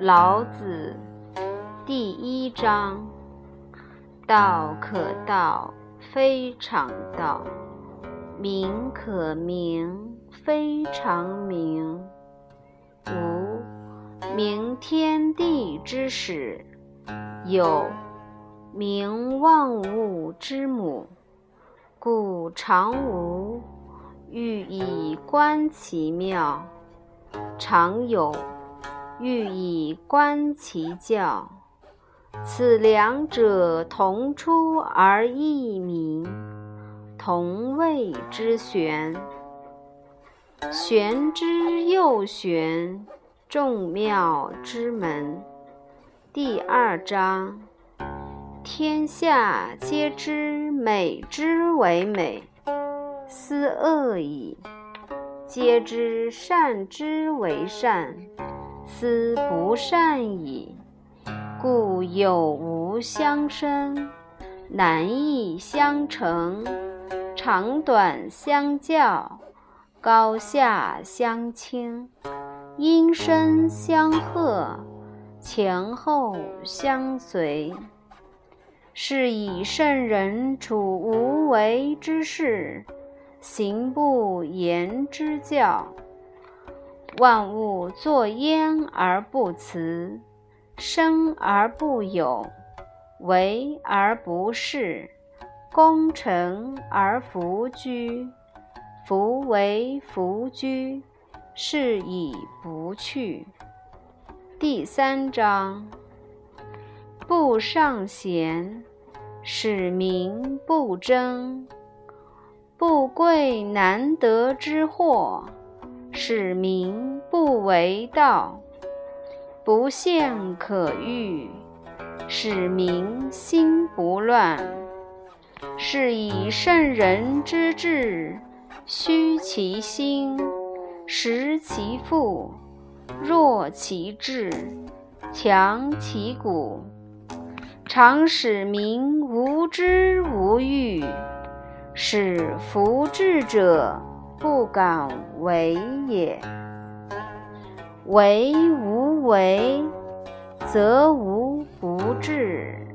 老子第一章：道可道，非常道；名可名，非常名。无名，天地之始；有名，万物之母。故常无，欲以观其妙；常有。欲以观其教，此两者，同出而异名，同谓之玄。玄之又玄，众妙之门。第二章：天下皆知美之为美，斯恶已；皆知善之为善。斯不善已，故有无相生，难易相成，长短相较，高下相倾，音声相和，前后相随。是以圣人处无为之事，行不言之教。万物作焉而不辞，生而不有，为而不恃，功成而弗居。夫为弗居，是以不去。第三章：不尚贤，使民不争；不贵难得之货。使民不为盗，不陷可欲；使民心不乱。是以圣人之治，虚其心，实其腹，弱其志，强其骨，常使民无知无欲，使弗治者。不敢为也。为无为，则无不治。